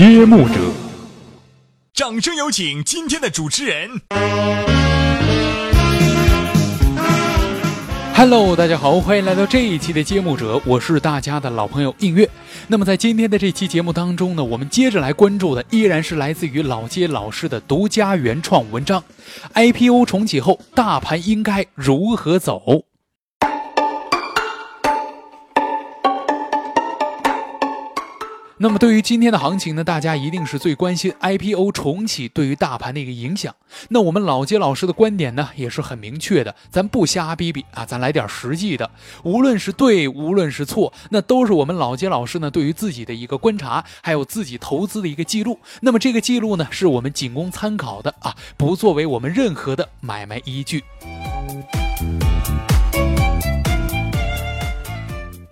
揭幕者，掌声有请今天的主持人。Hello，大家好，欢迎来到这一期的揭幕者，我是大家的老朋友映月。那么在今天的这期节目当中呢，我们接着来关注的依然是来自于老街老师的独家原创文章：IPO 重启后，大盘应该如何走？那么对于今天的行情呢，大家一定是最关心 IPO 重启对于大盘的一个影响。那我们老街老师的观点呢，也是很明确的，咱不瞎逼逼啊，咱来点实际的。无论是对，无论是错，那都是我们老街老师呢对于自己的一个观察，还有自己投资的一个记录。那么这个记录呢，是我们仅供参考的啊，不作为我们任何的买卖依据。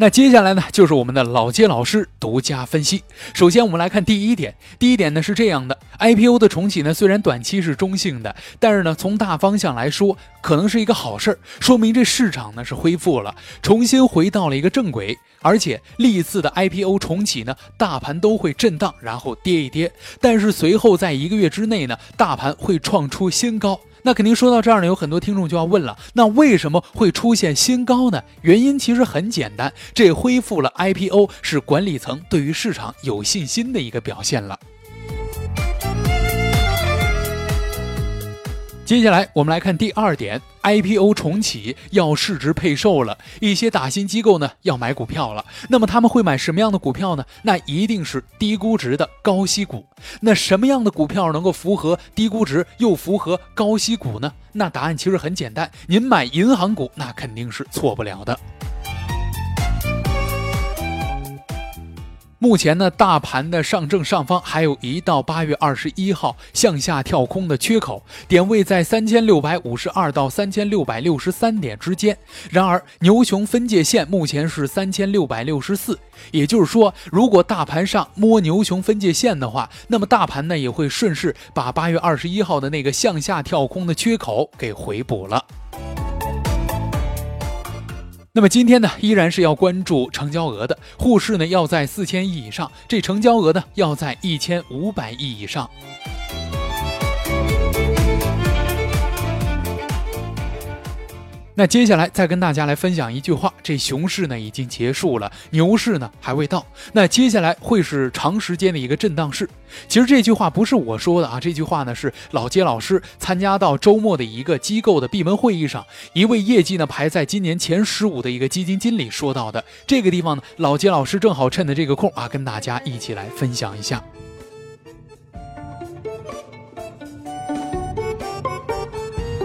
那接下来呢，就是我们的老街老师独家分析。首先，我们来看第一点。第一点呢是这样的：IPO 的重启呢，虽然短期是中性的，但是呢，从大方向来说，可能是一个好事儿，说明这市场呢是恢复了，重新回到了一个正轨。而且历次的 IPO 重启呢，大盘都会震荡，然后跌一跌，但是随后在一个月之内呢，大盘会创出新高。那肯定说到这儿呢，有很多听众就要问了，那为什么会出现新高呢？原因其实很简单，这恢复了 IPO 是管理层对于市场有信心的一个表现了。接下来我们来看第二点，IPO 重启要市值配售了，一些打新机构呢要买股票了。那么他们会买什么样的股票呢？那一定是低估值的高息股。那什么样的股票能够符合低估值又符合高息股呢？那答案其实很简单，您买银行股那肯定是错不了的。目前呢，大盘的上证上方还有一到八月二十一号向下跳空的缺口，点位在三千六百五十二到三千六百六十三点之间。然而，牛熊分界线目前是三千六百六十四，也就是说，如果大盘上摸牛熊分界线的话，那么大盘呢也会顺势把八月二十一号的那个向下跳空的缺口给回补了。那么今天呢，依然是要关注成交额的，沪市呢要在四千亿以上，这成交额呢要在一千五百亿以上。那接下来再跟大家来分享一句话：这熊市呢已经结束了，牛市呢还未到。那接下来会是长时间的一个震荡市。其实这句话不是我说的啊，这句话呢是老杰老师参加到周末的一个机构的闭门会议上，一位业绩呢排在今年前十五的一个基金经理说到的。这个地方呢，老杰老师正好趁着这个空啊，跟大家一起来分享一下。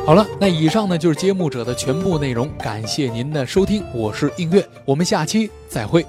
好了，那以上呢就是揭幕者的全部内容，感谢您的收听，我是映月，我们下期再会。